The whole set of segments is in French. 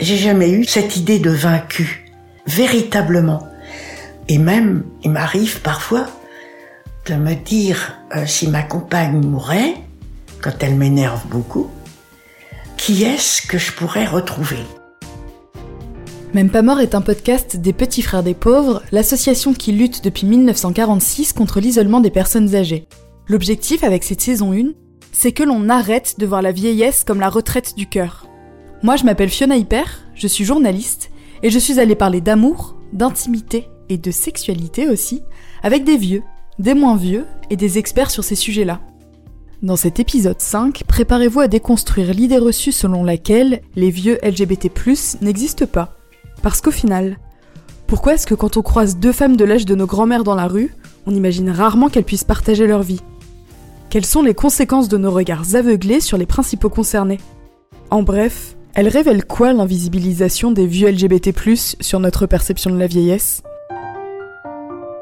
J'ai jamais eu cette idée de vaincu, véritablement. Et même, il m'arrive parfois de me dire, euh, si ma compagne mourait, quand elle m'énerve beaucoup, qui est-ce que je pourrais retrouver? Même pas mort est un podcast des Petits Frères des Pauvres, l'association qui lutte depuis 1946 contre l'isolement des personnes âgées. L'objectif avec cette saison 1, c'est que l'on arrête de voir la vieillesse comme la retraite du cœur. Moi je m'appelle Fiona Hyper, je suis journaliste, et je suis allée parler d'amour, d'intimité et de sexualité aussi, avec des vieux, des moins vieux et des experts sur ces sujets-là. Dans cet épisode 5, préparez-vous à déconstruire l'idée reçue selon laquelle les vieux LGBT+, n'existent pas. Parce qu'au final, pourquoi est-ce que quand on croise deux femmes de l'âge de nos grands-mères dans la rue, on imagine rarement qu'elles puissent partager leur vie? Quelles sont les conséquences de nos regards aveuglés sur les principaux concernés? En bref, elle révèle quoi l'invisibilisation des vieux LGBT+, sur notre perception de la vieillesse?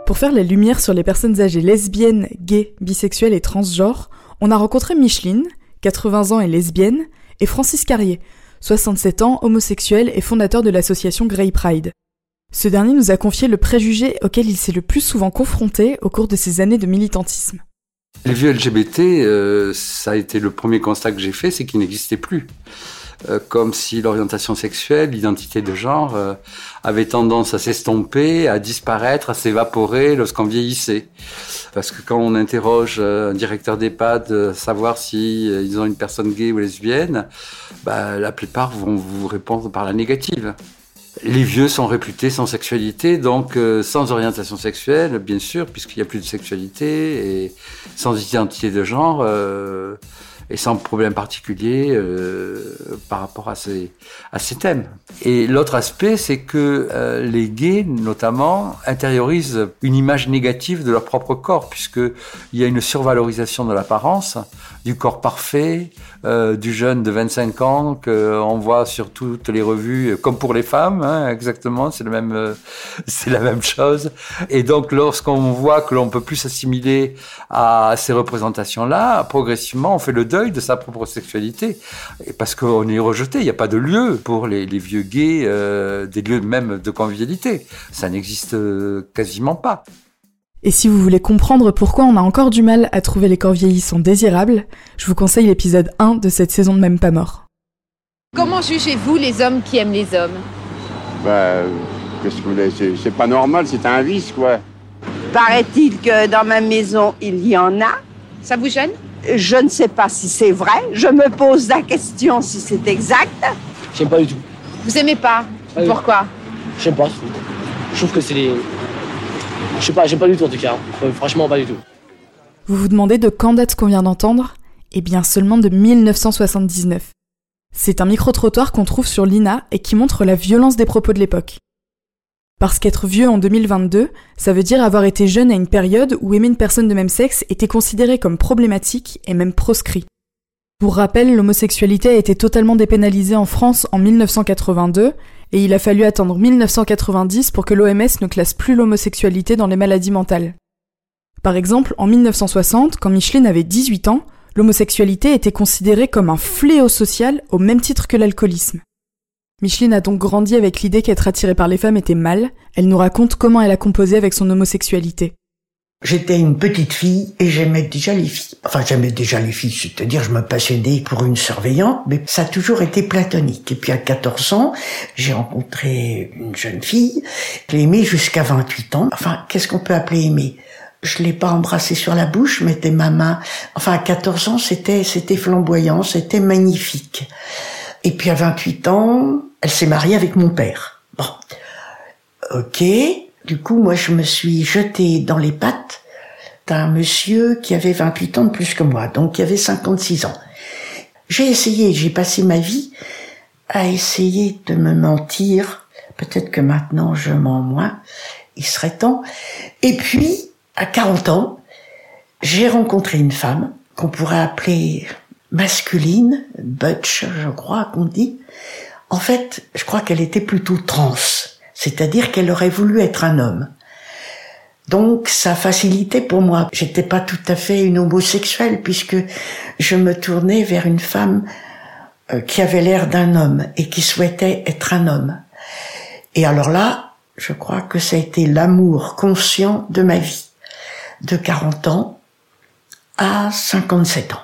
Pour faire la lumière sur les personnes âgées lesbiennes, gays, bisexuelles et transgenres, on a rencontré Micheline, 80 ans et lesbienne, et Francis Carrier, 67 ans, homosexuel et fondateur de l'association Grey Pride. Ce dernier nous a confié le préjugé auquel il s'est le plus souvent confronté au cours de ses années de militantisme. Les vieux LGBT, euh, ça a été le premier constat que j'ai fait, c'est qu'ils n'existaient plus. Euh, comme si l'orientation sexuelle, l'identité de genre euh, avait tendance à s'estomper, à disparaître, à s'évaporer lorsqu'on vieillissait. Parce que quand on interroge euh, un directeur d'EHPAD, savoir si ont une personne gay ou lesbienne, bah, la plupart vont vous répondre par la négative. Les vieux sont réputés sans sexualité, donc sans orientation sexuelle, bien sûr, puisqu'il n'y a plus de sexualité, et sans identité de genre et sans problème particulier euh, par rapport à ces, à ces thèmes. Et l'autre aspect, c'est que euh, les gays, notamment, intériorisent une image négative de leur propre corps, puisqu'il y a une survalorisation de l'apparence, du corps parfait, euh, du jeune de 25 ans qu'on voit sur toutes les revues, comme pour les femmes, hein, exactement, c'est même, euh, c'est la même chose. Et donc, lorsqu'on voit que l'on peut plus s'assimiler à ces représentations-là, progressivement, on fait le deuil de sa propre sexualité, parce qu'on est rejeté. Il n'y a pas de lieu pour les, les vieux gays, euh, des lieux même de convivialité. Ça n'existe quasiment pas. Et si vous voulez comprendre pourquoi on a encore du mal à trouver les corps vieillissants désirables, je vous conseille l'épisode 1 de cette saison de Même pas mort. Comment jugez-vous les hommes qui aiment les hommes? Bah, qu'est-ce que vous voulez? C'est pas normal, c'est un vice, quoi. Paraît-il que dans ma maison, il y en a. Ça vous gêne? Je ne sais pas si c'est vrai. Je me pose la question si c'est exact. J'aime pas du tout. Vous aimez pas? Pourquoi? J'aime pas. Je trouve que c'est les je sais pas, j'aime pas du tout en tout cas. Euh, franchement, pas du tout. Vous vous demandez de quand date qu'on vient d'entendre? Eh bien, seulement de 1979. C'est un micro-trottoir qu'on trouve sur l'INA et qui montre la violence des propos de l'époque. Parce qu'être vieux en 2022, ça veut dire avoir été jeune à une période où aimer une personne de même sexe était considéré comme problématique et même proscrit. Pour rappel, l'homosexualité a été totalement dépénalisée en France en 1982 et il a fallu attendre 1990 pour que l'OMS ne classe plus l'homosexualité dans les maladies mentales. Par exemple, en 1960, quand Micheline avait 18 ans, l'homosexualité était considérée comme un fléau social au même titre que l'alcoolisme. Micheline a donc grandi avec l'idée qu'être attirée par les femmes était mal, elle nous raconte comment elle a composé avec son homosexualité. J'étais une petite fille et j'aimais déjà les filles. Enfin, j'aimais déjà les filles, c'est-à-dire je me passionnais pour une surveillante, mais ça a toujours été platonique. Et puis à 14 ans, j'ai rencontré une jeune fille. Je l'ai aimée jusqu'à 28 ans. Enfin, qu'est-ce qu'on peut appeler aimer je l'ai pas embrassée sur la bouche, je mettais ma main. Enfin, à 14 ans, c'était, c'était flamboyant, c'était magnifique. Et puis à 28 ans, elle s'est mariée avec mon père. Bon. Ok. Du coup, moi, je me suis jetée dans les pattes d'un monsieur qui avait 28 ans de plus que moi, donc qui avait 56 ans. J'ai essayé, j'ai passé ma vie à essayer de me mentir. Peut-être que maintenant je mens moins. Il serait temps. Et puis, à 40 ans, j'ai rencontré une femme qu'on pourrait appeler masculine, butch, je crois qu'on dit. En fait, je crois qu'elle était plutôt trans c'est-à-dire qu'elle aurait voulu être un homme. Donc ça facilitait pour moi. J'étais pas tout à fait une homosexuelle puisque je me tournais vers une femme euh, qui avait l'air d'un homme et qui souhaitait être un homme. Et alors là, je crois que ça a été l'amour conscient de ma vie, de 40 ans à 57 ans.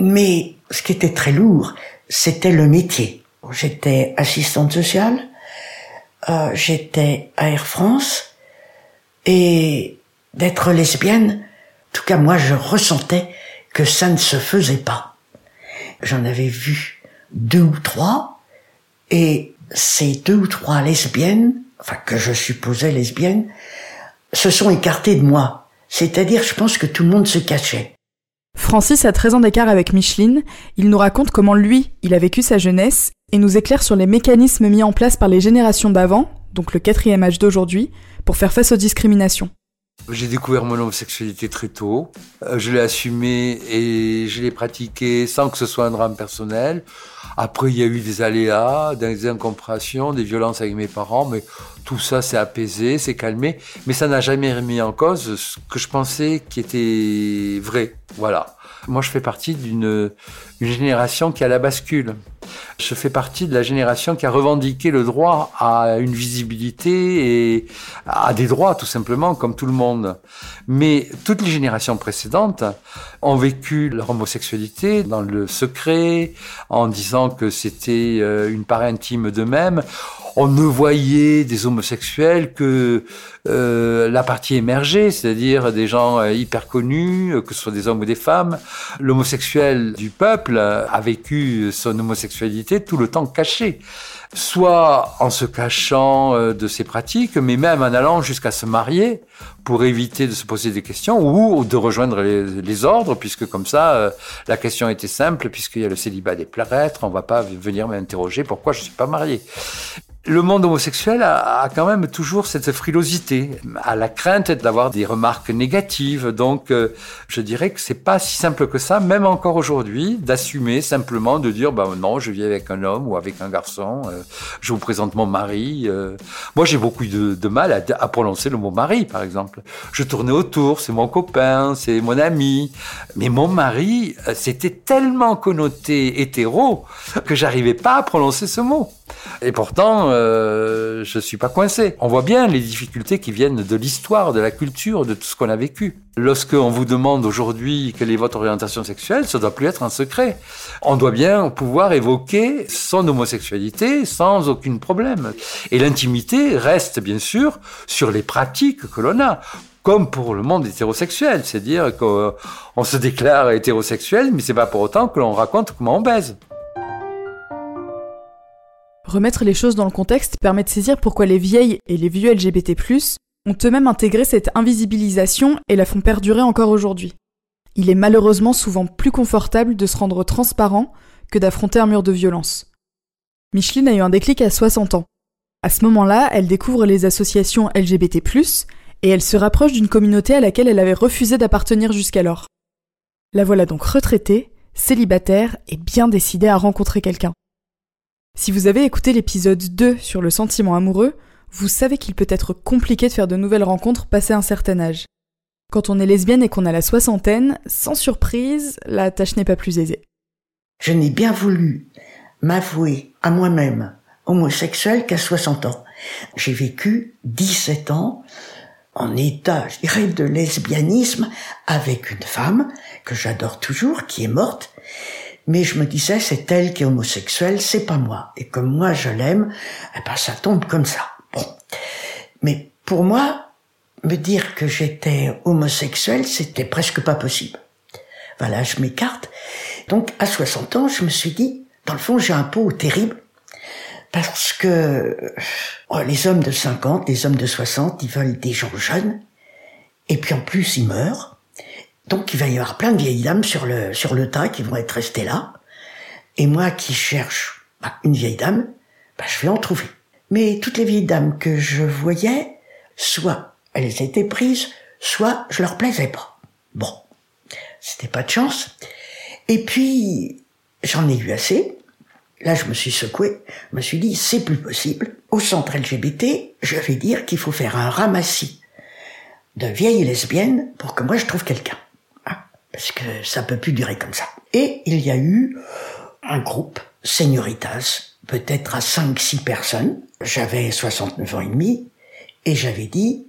Mais ce qui était très lourd, c'était le métier. J'étais assistante sociale, euh, j'étais à Air France, et d'être lesbienne, en tout cas moi je ressentais que ça ne se faisait pas. J'en avais vu deux ou trois, et ces deux ou trois lesbiennes, enfin que je supposais lesbiennes, se sont écartées de moi. C'est-à-dire, je pense que tout le monde se cachait. Francis a 13 ans d'écart avec Micheline, il nous raconte comment lui, il a vécu sa jeunesse et nous éclaire sur les mécanismes mis en place par les générations d'avant, donc le quatrième âge d'aujourd'hui, pour faire face aux discriminations. J'ai découvert mon homosexualité très tôt. Euh, je l'ai assumé et je l'ai pratiqué sans que ce soit un drame personnel. Après, il y a eu des aléas, des incompréhensions, des violences avec mes parents, mais tout ça s'est apaisé, s'est calmé. Mais ça n'a jamais remis en cause ce que je pensais qui était vrai. Voilà. Moi, je fais partie d'une génération qui a la bascule. Je fais partie de la génération qui a revendiqué le droit à une visibilité et à des droits, tout simplement, comme tout le monde. Mais toutes les générations précédentes ont vécu leur homosexualité dans le secret, en disant que c'était euh, une part intime d'eux-mêmes on ne voyait des homosexuels que euh, la partie émergée, c'est-à-dire des gens euh, hyper connus, euh, que ce soit des hommes ou des femmes. L'homosexuel du peuple a vécu son homosexualité tout le temps caché soit en se cachant de ses pratiques, mais même en allant jusqu'à se marier pour éviter de se poser des questions ou de rejoindre les, ordres, puisque comme ça, la question était simple, puisqu'il y a le célibat des prêtres, on va pas venir m'interroger pourquoi je suis pas marié le monde homosexuel a, quand même toujours cette frilosité, à la crainte d'avoir des remarques négatives. Donc, euh, je dirais que c'est pas si simple que ça, même encore aujourd'hui, d'assumer simplement de dire, bah non, je vis avec un homme ou avec un garçon, euh, je vous présente mon mari. Euh. Moi, j'ai beaucoup de, mal à, à, prononcer le mot mari, par exemple. Je tournais autour, c'est mon copain, c'est mon ami, mais mon mari, c'était tellement connoté hétéro que j'arrivais pas à prononcer ce mot. Et pourtant, euh, je suis pas coincé. On voit bien les difficultés qui viennent de l'histoire, de la culture, de tout ce qu'on a vécu. Lorsqu'on vous demande aujourd'hui quelle est votre orientation sexuelle, ça doit plus être un secret. On doit bien pouvoir évoquer son homosexualité sans aucun problème. Et l'intimité reste bien sûr sur les pratiques que l'on a comme pour le monde hétérosexuel, c'est-à-dire qu'on se déclare hétérosexuel, mais c'est pas pour autant que l'on raconte comment on baise. Remettre les choses dans le contexte permet de saisir pourquoi les vieilles et les vieux LGBT+, ont eux-mêmes intégré cette invisibilisation et la font perdurer encore aujourd'hui. Il est malheureusement souvent plus confortable de se rendre transparent que d'affronter un mur de violence. Micheline a eu un déclic à 60 ans. À ce moment-là, elle découvre les associations LGBT+, et elle se rapproche d'une communauté à laquelle elle avait refusé d'appartenir jusqu'alors. La voilà donc retraitée, célibataire et bien décidée à rencontrer quelqu'un. Si vous avez écouté l'épisode 2 sur le sentiment amoureux, vous savez qu'il peut être compliqué de faire de nouvelles rencontres passé un certain âge. Quand on est lesbienne et qu'on a la soixantaine, sans surprise, la tâche n'est pas plus aisée. Je n'ai bien voulu m'avouer à moi-même homosexuel qu'à 60 ans. J'ai vécu 17 ans en état, je dirais, de lesbianisme avec une femme que j'adore toujours, qui est morte, mais je me disais c'est elle qui est homosexuelle, c'est pas moi. Et comme moi je l'aime, eh ben ça tombe comme ça. Bon. Mais pour moi, me dire que j'étais homosexuelle, c'était presque pas possible. Voilà, je m'écarte. Donc à 60 ans, je me suis dit, dans le fond, j'ai un pot terrible parce que oh, les hommes de 50, les hommes de 60, ils veulent des gens jeunes et puis en plus ils meurent. Donc il va y avoir plein de vieilles dames sur le, sur le tas qui vont être restées là. Et moi qui cherche bah, une vieille dame, bah, je vais en trouver. Mais toutes les vieilles dames que je voyais, soit elles étaient prises, soit je leur plaisais pas. Bon, c'était pas de chance. Et puis, j'en ai eu assez. Là, je me suis secoué. Je me suis dit, c'est plus possible. Au centre LGBT, je vais dire qu'il faut faire un ramassis de vieilles lesbiennes pour que moi je trouve quelqu'un parce que ça peut plus durer comme ça. Et il y a eu un groupe señoritas, peut-être à 5-6 personnes. J'avais 69 ans et demi et j'avais dit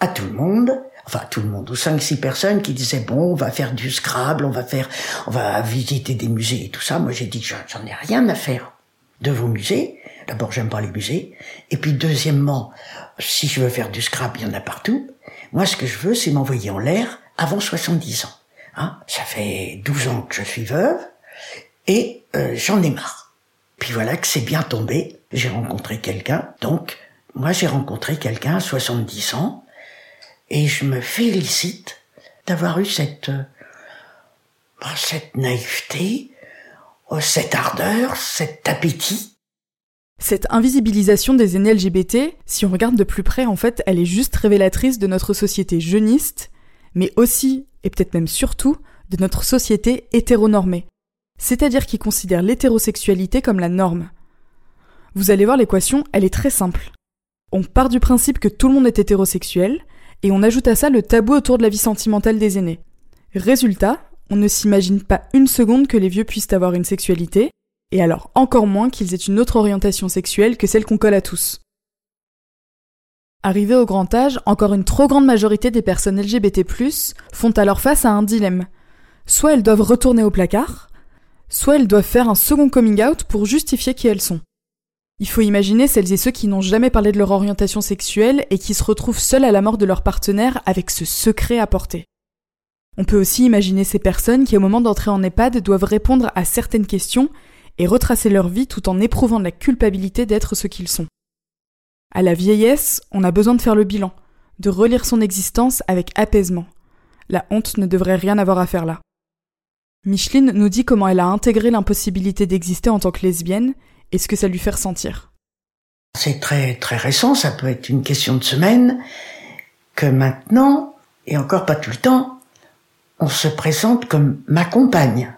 à tout le monde, enfin tout le monde, ou 5-6 personnes qui disaient bon, on va faire du Scrabble, on va faire, on va visiter des musées et tout ça. Moi j'ai dit j'en ai rien à faire de vos musées. D'abord j'aime pas les musées. Et puis deuxièmement, si je veux faire du Scrabble, il y en a partout. Moi ce que je veux c'est m'envoyer en l'air avant 70 ans. Hein ça fait 12 ans que je suis veuve et euh, j'en ai marre. Puis voilà que c'est bien tombé. J'ai rencontré quelqu'un. Donc, moi, j'ai rencontré quelqu'un à 70 ans. Et je me félicite d'avoir eu cette, euh, bah, cette naïveté, euh, cette ardeur, cet appétit. Cette invisibilisation des aînés LGBT, si on regarde de plus près, en fait, elle est juste révélatrice de notre société jeuniste, mais aussi, et peut-être même surtout, de notre société hétéronormée c'est-à-dire qui considère l'hétérosexualité comme la norme. Vous allez voir l'équation, elle est très simple. On part du principe que tout le monde est hétérosexuel, et on ajoute à ça le tabou autour de la vie sentimentale des aînés. Résultat, on ne s'imagine pas une seconde que les vieux puissent avoir une sexualité, et alors encore moins qu'ils aient une autre orientation sexuelle que celle qu'on colle à tous. Arrivés au grand âge, encore une trop grande majorité des personnes LGBT+, font alors face à un dilemme. Soit elles doivent retourner au placard, soit elles doivent faire un second coming out pour justifier qui elles sont. Il faut imaginer celles et ceux qui n'ont jamais parlé de leur orientation sexuelle et qui se retrouvent seuls à la mort de leur partenaire avec ce secret à porter. On peut aussi imaginer ces personnes qui au moment d'entrer en EHPAD doivent répondre à certaines questions et retracer leur vie tout en éprouvant la culpabilité d'être ce qu'ils sont. À la vieillesse, on a besoin de faire le bilan, de relire son existence avec apaisement. La honte ne devrait rien avoir à faire là. Micheline nous dit comment elle a intégré l'impossibilité d'exister en tant que lesbienne et ce que ça lui fait ressentir. C'est très très récent, ça peut être une question de semaine, que maintenant, et encore pas tout le temps, on se présente comme ma compagne.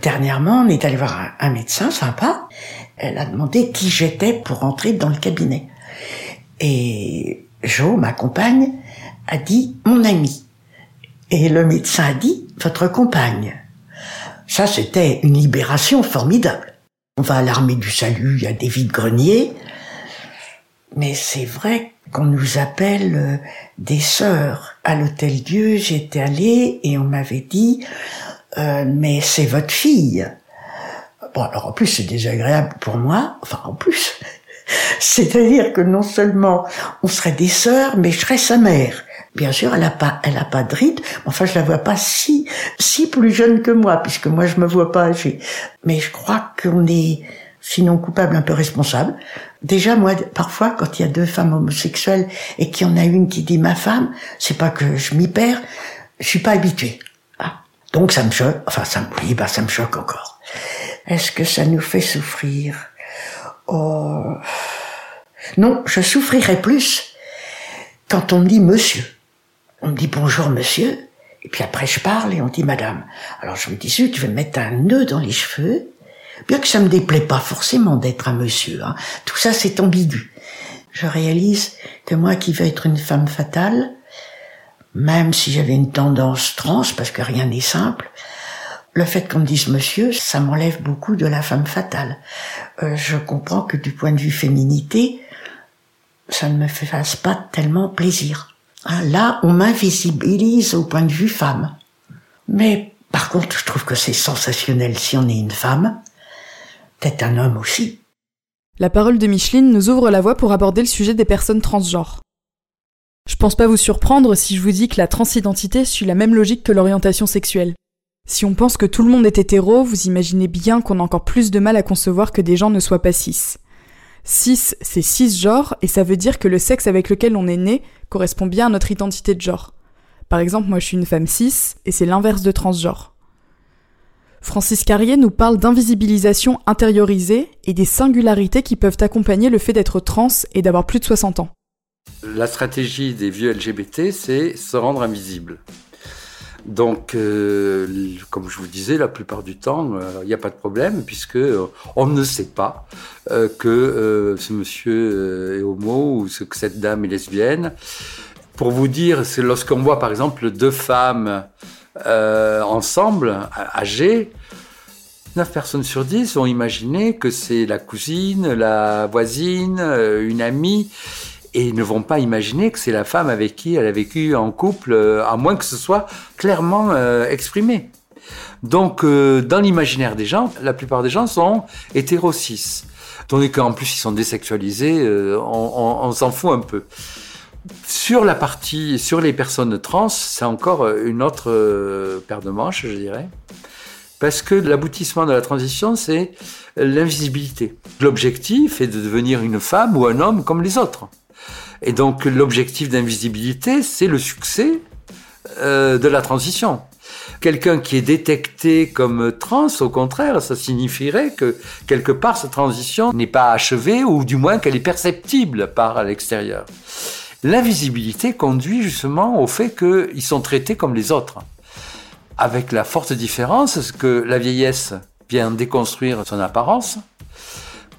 Dernièrement, on est allé voir un, médecin sympa. Elle a demandé qui j'étais pour entrer dans le cabinet. Et Jo, ma compagne, a dit mon ami. Et le médecin a dit, votre compagne. Ça, c'était une libération formidable. On va à l'armée du salut, il y a des vides-greniers. Mais c'est vrai qu'on nous appelle euh, des sœurs. À l'hôtel Dieu, j'étais allée et on m'avait dit, euh, mais c'est votre fille. Bon, alors en plus, c'est désagréable pour moi. Enfin, en plus. C'est-à-dire que non seulement on serait des sœurs, mais je serais sa mère. Bien sûr, elle a pas, elle a pas de ride. Enfin, je la vois pas si, si plus jeune que moi, puisque moi je me vois pas âgée. Mais je crois qu'on est, sinon coupable, un peu responsable. Déjà, moi, parfois, quand il y a deux femmes homosexuelles et qu'il y en a une qui dit ma femme, c'est pas que je m'y perds, je suis pas habituée. Ah. Donc ça me choque. Enfin, ça me, oui, bah ça me choque encore. Est-ce que ça nous fait souffrir? Oh. Non, je souffrirais plus quand on me dit monsieur. On me dit bonjour monsieur, et puis après je parle et on dit madame. Alors je me dis, tu veux mettre un nœud dans les cheveux Bien que ça me déplaît pas forcément d'être un monsieur, hein. tout ça c'est ambigu. Je réalise que moi qui veux être une femme fatale, même si j'avais une tendance trans, parce que rien n'est simple, le fait qu'on me dise monsieur, ça m'enlève beaucoup de la femme fatale. Euh, je comprends que du point de vue féminité, ça ne me fasse pas tellement plaisir. Ah, là, on m'invisibilise au point de vue femme. Mais par contre, je trouve que c'est sensationnel si on est une femme, peut-être un homme aussi. La parole de Micheline nous ouvre la voie pour aborder le sujet des personnes transgenres. Je pense pas vous surprendre si je vous dis que la transidentité suit la même logique que l'orientation sexuelle. Si on pense que tout le monde est hétéro, vous imaginez bien qu'on a encore plus de mal à concevoir que des gens ne soient pas cis. Cis, c'est cisgenre, et ça veut dire que le sexe avec lequel on est né correspond bien à notre identité de genre. Par exemple, moi je suis une femme cis, et c'est l'inverse de transgenre. Francis Carrier nous parle d'invisibilisation intériorisée et des singularités qui peuvent accompagner le fait d'être trans et d'avoir plus de 60 ans. La stratégie des vieux LGBT, c'est se rendre invisible. Donc, euh, comme je vous disais, la plupart du temps, euh, il n'y a pas de problème puisque euh, on ne sait pas que ce monsieur est homo ou que cette dame est lesbienne. Pour vous dire, c'est lorsqu'on voit par exemple deux femmes ensemble, âgées, 9 personnes sur 10 ont imaginé que c'est la cousine, la voisine, une amie, et ne vont pas imaginer que c'est la femme avec qui elle a vécu en couple, euh, à moins que ce soit clairement euh, exprimé. Donc, dans l'imaginaire des gens, la plupart des gens sont hétéro-cis. Tandis qu'en plus, ils sont désexualisés, on s'en fout un peu. Sur la partie, sur les personnes trans, c'est encore une autre paire de manches, je dirais. Parce que l'aboutissement de la transition, c'est l'invisibilité. L'objectif est de devenir une femme ou un homme comme les autres. Et donc l'objectif d'invisibilité, c'est le succès euh, de la transition. Quelqu'un qui est détecté comme trans, au contraire, ça signifierait que quelque part cette transition n'est pas achevée ou du moins qu'elle est perceptible par l'extérieur. L'invisibilité conduit justement au fait qu'ils sont traités comme les autres avec la forte différence que la vieillesse vient déconstruire son apparence,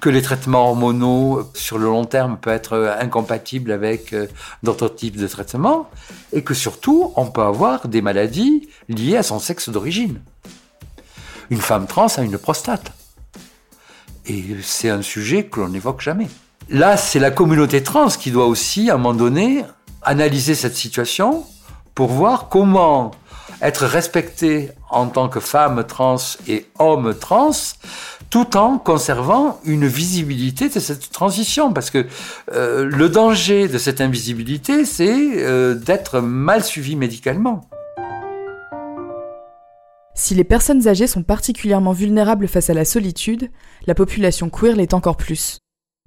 que les traitements hormonaux sur le long terme peuvent être incompatibles avec euh, d'autres types de traitements, et que surtout on peut avoir des maladies liées à son sexe d'origine. Une femme trans a une prostate. Et c'est un sujet que l'on n'évoque jamais. Là, c'est la communauté trans qui doit aussi, à un moment donné, analyser cette situation pour voir comment être respecté en tant que femme trans et homme trans, tout en conservant une visibilité de cette transition. Parce que euh, le danger de cette invisibilité, c'est euh, d'être mal suivi médicalement. Si les personnes âgées sont particulièrement vulnérables face à la solitude, la population queer l'est encore plus.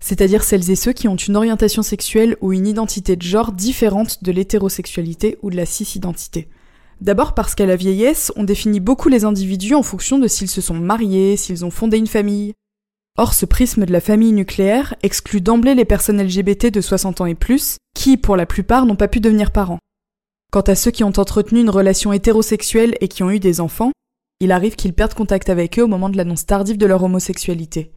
C'est-à-dire celles et ceux qui ont une orientation sexuelle ou une identité de genre différente de l'hétérosexualité ou de la cis-identité. D'abord parce qu'à la vieillesse, on définit beaucoup les individus en fonction de s'ils se sont mariés, s'ils ont fondé une famille. Or, ce prisme de la famille nucléaire exclut d'emblée les personnes LGBT de 60 ans et plus, qui, pour la plupart, n'ont pas pu devenir parents. Quant à ceux qui ont entretenu une relation hétérosexuelle et qui ont eu des enfants, il arrive qu'ils perdent contact avec eux au moment de l'annonce tardive de leur homosexualité.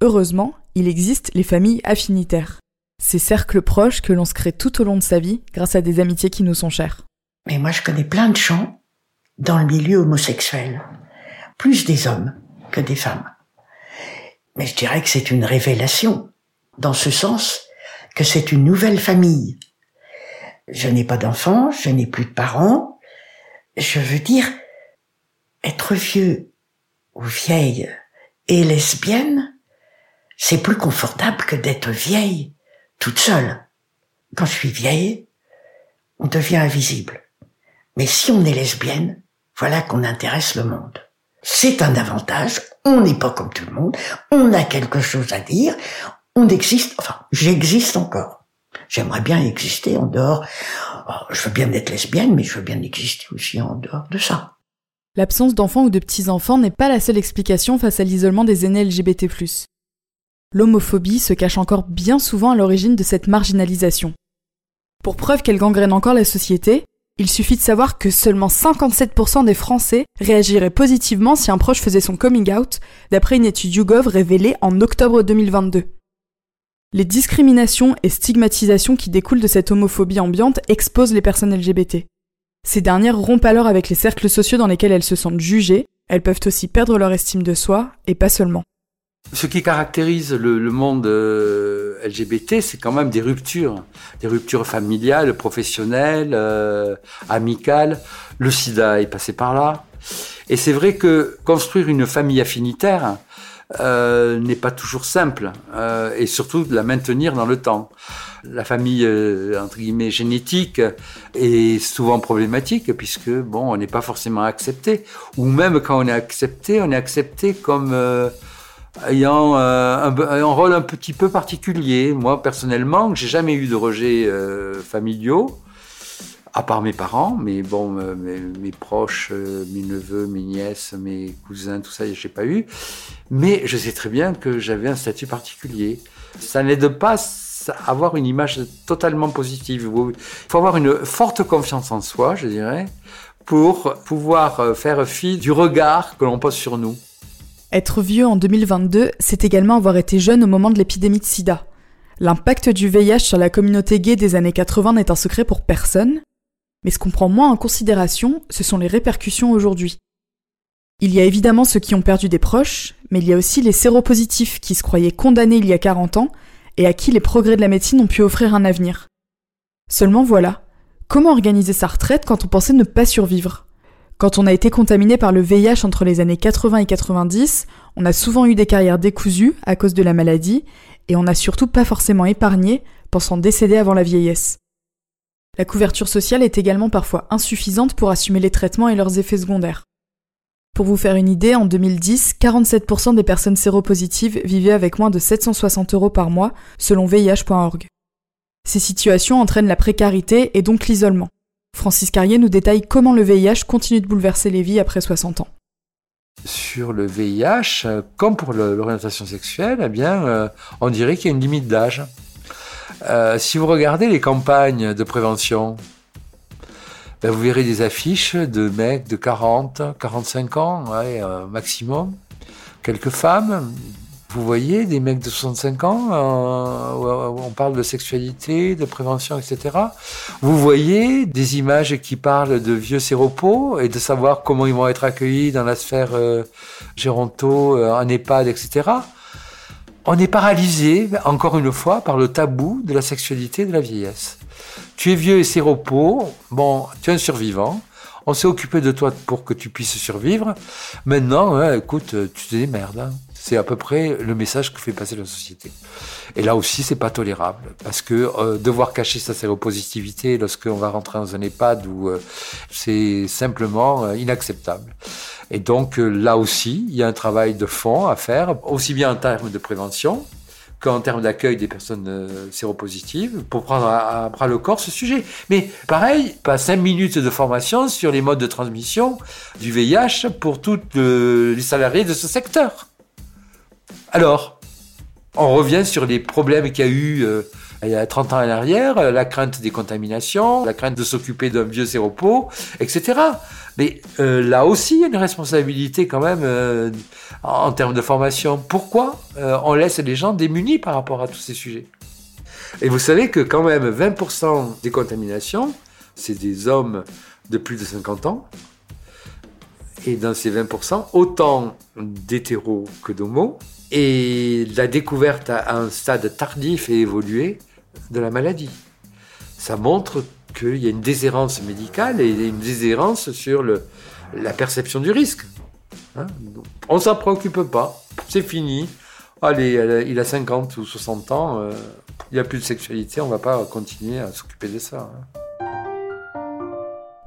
Heureusement, il existe les familles affinitaires. Ces cercles proches que l'on se crée tout au long de sa vie grâce à des amitiés qui nous sont chères. Mais moi, je connais plein de gens dans le milieu homosexuel. Plus des hommes que des femmes. Mais je dirais que c'est une révélation. Dans ce sens que c'est une nouvelle famille. Je n'ai pas d'enfants, je n'ai plus de parents. Je veux dire, être vieux ou vieille et lesbienne, c'est plus confortable que d'être vieille toute seule. Quand je suis vieille, on devient invisible. Mais si on est lesbienne, voilà qu'on intéresse le monde. C'est un avantage, on n'est pas comme tout le monde, on a quelque chose à dire, on existe, enfin, j'existe encore. J'aimerais bien exister en dehors. Oh, je veux bien être lesbienne, mais je veux bien exister aussi en dehors de ça. L'absence d'enfants ou de petits-enfants n'est pas la seule explication face à l'isolement des aînés LGBT+. L'homophobie se cache encore bien souvent à l'origine de cette marginalisation. Pour preuve qu'elle gangrène encore la société, il suffit de savoir que seulement 57% des Français réagiraient positivement si un proche faisait son coming out, d'après une étude YouGov révélée en octobre 2022. Les discriminations et stigmatisations qui découlent de cette homophobie ambiante exposent les personnes LGBT. Ces dernières rompent alors avec les cercles sociaux dans lesquels elles se sentent jugées, elles peuvent aussi perdre leur estime de soi, et pas seulement. Ce qui caractérise le, monde euh, LGBT, c'est quand même des ruptures, des ruptures familiales, professionnelles, euh, amicales. Le sida est passé par là. Et c'est vrai que construire une famille affinitaire euh, n'est pas toujours simple, et surtout de la maintenir dans le temps. La famille entre guillemets génétique est souvent problématique puisque bon, on n'est pas forcément accepté, ou même quand on est accepté, on est accepté comme ayant euh, un, rôle un petit peu particulier. Moi, personnellement, j'ai jamais eu de rejets euh, familiaux, à part mes parents, mais bon, euh, mes, proches, mes neveux, mes nièces, mes cousins, tout ça, j'ai pas eu. Mais je sais très bien que j'avais un statut particulier. Ça n'aide pas à avoir une image totalement positive. Il faut avoir une forte confiance en soi, je dirais, pour pouvoir faire fi du regard que l'on pose sur nous. Être vieux en 2022, c'est également avoir été jeune au moment de l'épidémie de sida. L'impact du VIH sur la communauté gay des années 80 n'est un secret pour personne, mais ce qu'on prend moins en considération, ce sont les répercussions aujourd'hui. Il y a évidemment ceux qui ont perdu des proches, mais il y a aussi les séropositifs qui se croyaient condamnés il y a 40 ans et à qui les progrès de la médecine ont pu offrir un avenir. Seulement voilà, comment organiser sa retraite quand on pensait ne pas survivre? Quand on a été contaminé par le VIH entre les années 80 et 90, on a souvent eu des carrières décousues à cause de la maladie, et on n'a surtout pas forcément épargné, pensant décéder avant la vieillesse. La couverture sociale est également parfois insuffisante pour assumer les traitements et leurs effets secondaires. Pour vous faire une idée, en 2010, 47% des personnes séropositives vivaient avec moins de 760 euros par mois, selon VIH.org. Ces situations entraînent la précarité et donc l'isolement. Francis Carrier nous détaille comment le VIH continue de bouleverser les vies après 60 ans. Sur le VIH, comme pour l'orientation sexuelle, eh bien, euh, on dirait qu'il y a une limite d'âge. Euh, si vous regardez les campagnes de prévention, ben, vous verrez des affiches de mecs de 40, 45 ans, euh, maximum. Quelques femmes. Vous voyez des mecs de 65 ans, euh, on parle de sexualité, de prévention, etc. Vous voyez des images qui parlent de vieux séropos et de savoir comment ils vont être accueillis dans la sphère euh, géronto, en EHPAD, etc. On est paralysé, encore une fois, par le tabou de la sexualité et de la vieillesse. Tu es vieux et séropos, bon, tu es un survivant, on s'est occupé de toi pour que tu puisses survivre. Maintenant, écoute, tu te démerdes. Hein. C'est à peu près le message que fait passer la société. Et là aussi, c'est pas tolérable parce que euh, devoir cacher sa séropositivité lorsqu'on va rentrer dans un EHPAD euh, c'est simplement euh, inacceptable. Et donc là aussi, il y a un travail de fond à faire, aussi bien en termes de prévention, qu'en termes d'accueil des personnes séropositives, pour prendre à, bras le corps ce sujet. Mais pareil, pas cinq minutes de formation sur les modes de transmission du VIH pour tous les salariés de ce secteur. Alors, on revient sur les problèmes qu'il y a eu euh, il y a 30 ans en arrière, la crainte des contaminations, la crainte de s'occuper d'un vieux séropos, etc. Mais euh, là aussi, il y a une responsabilité quand même euh, en termes de formation. Pourquoi euh, on laisse les gens démunis par rapport à tous ces sujets? Et vous savez que quand même 20% des contaminations, c'est des hommes de plus de 50 ans. Et dans ces 20%, autant d'hétéros que d'homos. Et la découverte à un stade tardif et évolué de la maladie. Ça montre qu'il y a une déshérence médicale et une déshérence sur la perception du risque. Hein? On s'en préoccupe pas, c'est fini. Allez, il a 50 ou 60 ans, euh, il n'y a plus de sexualité, on ne va pas continuer à s'occuper de ça. Hein.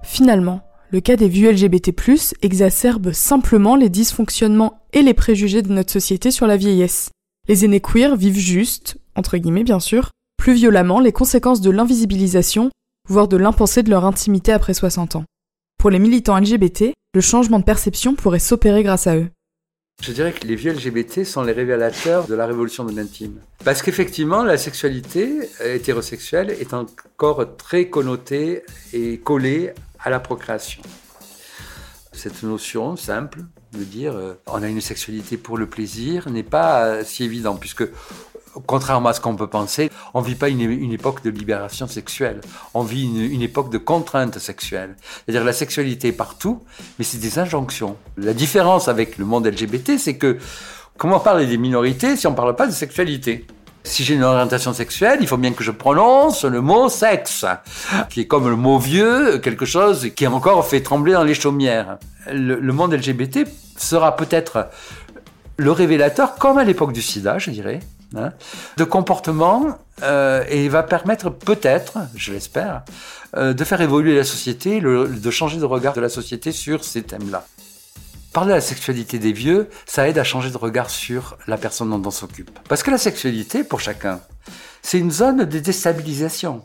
Finalement, le cas des vieux LGBT+, exacerbe simplement les dysfonctionnements et les préjugés de notre société sur la vieillesse. Les aînés queer vivent juste, entre guillemets bien sûr, plus violemment les conséquences de l'invisibilisation voire de l'impensé de leur intimité après 60 ans. Pour les militants LGBT, le changement de perception pourrait s'opérer grâce à eux. Je dirais que les vieux LGBT sont les révélateurs de la révolution de l'intime. Parce qu'effectivement, la sexualité hétérosexuelle est encore très connotée et collée à la procréation. Cette notion simple de dire euh, on a une sexualité pour le plaisir n'est pas euh, si évident, puisque contrairement à ce qu'on peut penser, on ne vit pas une, époque de libération sexuelle. On vit une, époque de contrainte sexuelle. C'est-à-dire la sexualité est partout, mais c'est des injonctions. La différence avec le monde LGBT, c'est que comment parler des minorités si on ne parle pas de sexualité? Si j'ai une orientation sexuelle, il faut bien que je prononce le mot sexe, qui est comme le mot vieux, quelque chose qui encore fait trembler dans les chaumières. le monde LGBT sera peut-être le révélateur, comme à l'époque du sida, je dirais, Hein, de comportement euh, et va permettre peut-être, je l'espère, euh, de faire évoluer la société, de changer de regard de la société sur ces thèmes-là. Parler de la sexualité des vieux, ça aide à changer de regard sur la personne dont on s'occupe. Parce que la sexualité, pour chacun, c'est une zone de déstabilisation.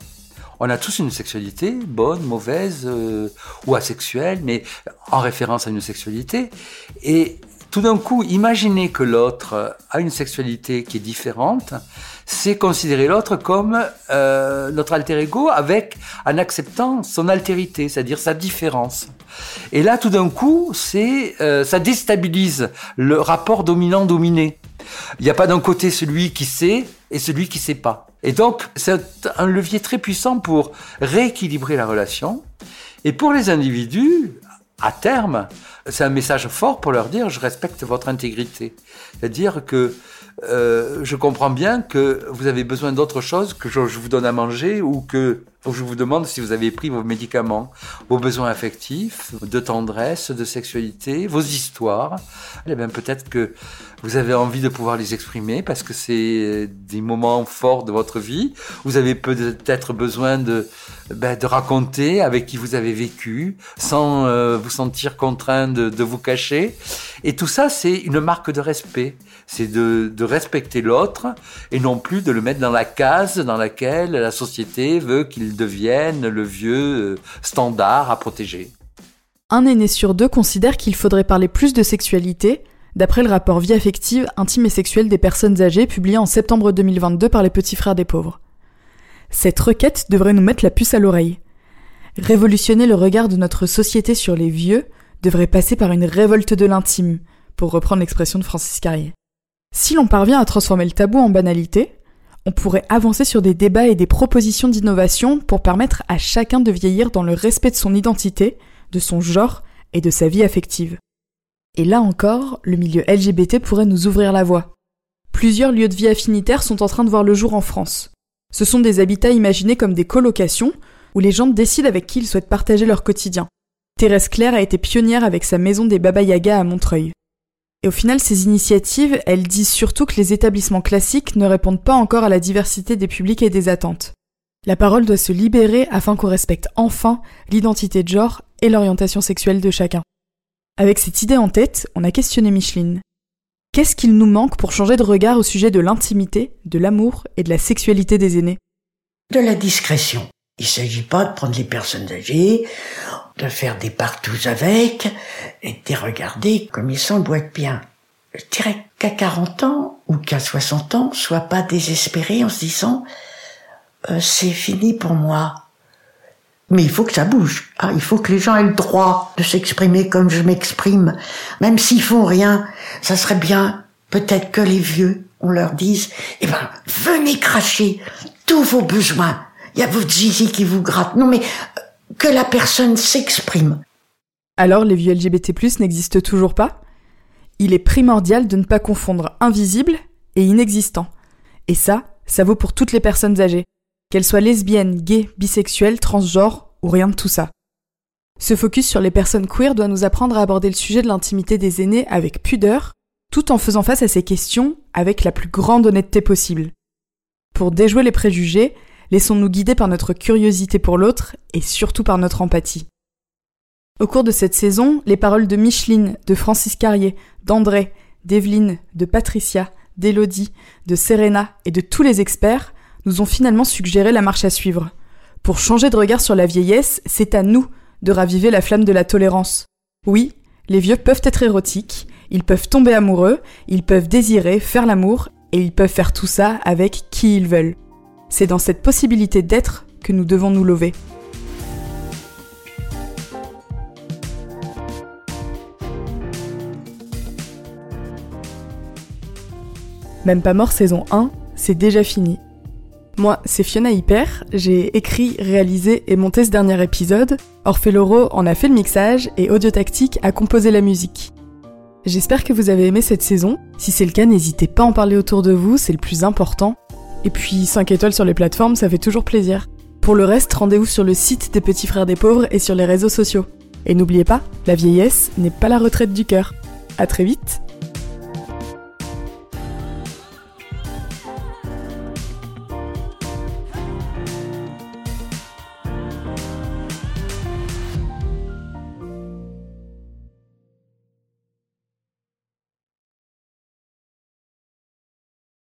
On a tous une sexualité, bonne, mauvaise euh, ou asexuelle, mais en référence à une sexualité. Et tout d'un coup, imaginer que l'autre a une sexualité qui est différente, c'est considérer l'autre comme euh, notre alter ego avec en acceptant son altérité, c'est-à-dire sa différence. Et là, tout d'un coup, c'est euh, ça déstabilise le rapport dominant-dominé. Il n'y a pas d'un côté celui qui sait et celui qui sait pas. Et donc, c'est un levier très puissant pour rééquilibrer la relation. Et pour les individus, à terme, c'est un message fort pour leur dire je respecte votre intégrité. C'est-à-dire que euh, je comprends bien que vous avez besoin d'autre chose que je, vous donne à manger ou que je vous demande si vous avez pris vos médicaments, vos besoins affectifs, de tendresse, de sexualité, vos histoires. Eh bien, peut-être que vous avez envie de pouvoir les exprimer parce que c'est des moments forts de votre vie. Vous avez peut-être besoin de, ben, de raconter avec qui vous avez vécu sans euh, vous sentir contraint de, de vous cacher. Et tout ça, c'est une marque de respect c'est de, de, respecter l'autre et non plus de le mettre dans la case dans laquelle la société veut qu'il devienne le vieux euh, standard à protéger. Un aîné sur deux considère qu'il faudrait parler plus de sexualité, d'après le rapport Vie affective, intime et sexuelle des personnes âgées publié en septembre 2022 par les Petits Frères des Pauvres. Cette requête devrait nous mettre la puce à l'oreille. Révolutionner le regard de notre société sur les vieux devrait passer par une révolte de l'intime, pour reprendre l'expression de Francis Carrier. Si l'on parvient à transformer le tabou en banalité, on pourrait avancer sur des débats et des propositions d'innovation pour permettre à chacun de vieillir dans le respect de son identité, de son genre et de sa vie affective. Et là encore, le milieu LGBT pourrait nous ouvrir la voie. Plusieurs lieux de vie affinitaires sont en train de voir le jour en France. Ce sont des habitats imaginés comme des colocations où les gens décident avec qui ils souhaitent partager leur quotidien. Thérèse Claire a été pionnière avec sa maison des Baba Yaga à Montreuil. Et au final, ces initiatives, elles disent surtout que les établissements classiques ne répondent pas encore à la diversité des publics et des attentes. La parole doit se libérer afin qu'on respecte enfin l'identité de genre et l'orientation sexuelle de chacun. Avec cette idée en tête, on a questionné Micheline. Qu'est-ce qu'il nous manque pour changer de regard au sujet de l'intimité, de l'amour et de la sexualité des aînés? De la discrétion. Il ne s'agit pas de prendre les personnes âgées, de faire des partous avec et de les regarder comme ils s'emboîtent bien. Je dirais qu'à 40 ans ou qu'à 60 ans, soit pas désespéré en se disant euh, c'est fini pour moi. Mais il faut que ça bouge. Ah, il faut que les gens aient le droit de s'exprimer comme je m'exprime. Même s'ils font rien, ça serait bien peut-être que les vieux, on leur dise, eh ben, venez cracher tous vos besoins. Il y a votre zizi qui vous gratte. Non mais que la personne s'exprime. Alors les vieux LGBT+ n'existent toujours pas? Il est primordial de ne pas confondre invisible et inexistant. Et ça, ça vaut pour toutes les personnes âgées, qu'elles soient lesbiennes, gays, bisexuelles, transgenres ou rien de tout ça. Ce focus sur les personnes queer doit nous apprendre à aborder le sujet de l'intimité des aînés avec pudeur, tout en faisant face à ces questions avec la plus grande honnêteté possible. Pour déjouer les préjugés, Laissons-nous guider par notre curiosité pour l'autre et surtout par notre empathie. Au cours de cette saison, les paroles de Micheline, de Francis Carrier, d'André, d'Evelyne, de Patricia, d'Élodie, de Serena et de tous les experts nous ont finalement suggéré la marche à suivre. Pour changer de regard sur la vieillesse, c'est à nous de raviver la flamme de la tolérance. Oui, les vieux peuvent être érotiques, ils peuvent tomber amoureux, ils peuvent désirer, faire l'amour, et ils peuvent faire tout ça avec qui ils veulent. C'est dans cette possibilité d'être que nous devons nous lever. Même pas mort saison 1, c'est déjà fini. Moi, c'est Fiona Hyper, j'ai écrit, réalisé et monté ce dernier épisode. Orphée en a fait le mixage et Audio Tactique a composé la musique. J'espère que vous avez aimé cette saison. Si c'est le cas, n'hésitez pas à en parler autour de vous, c'est le plus important. Et puis 5 étoiles sur les plateformes, ça fait toujours plaisir. Pour le reste, rendez-vous sur le site des Petits Frères des Pauvres et sur les réseaux sociaux. Et n'oubliez pas, la vieillesse n'est pas la retraite du cœur. À très vite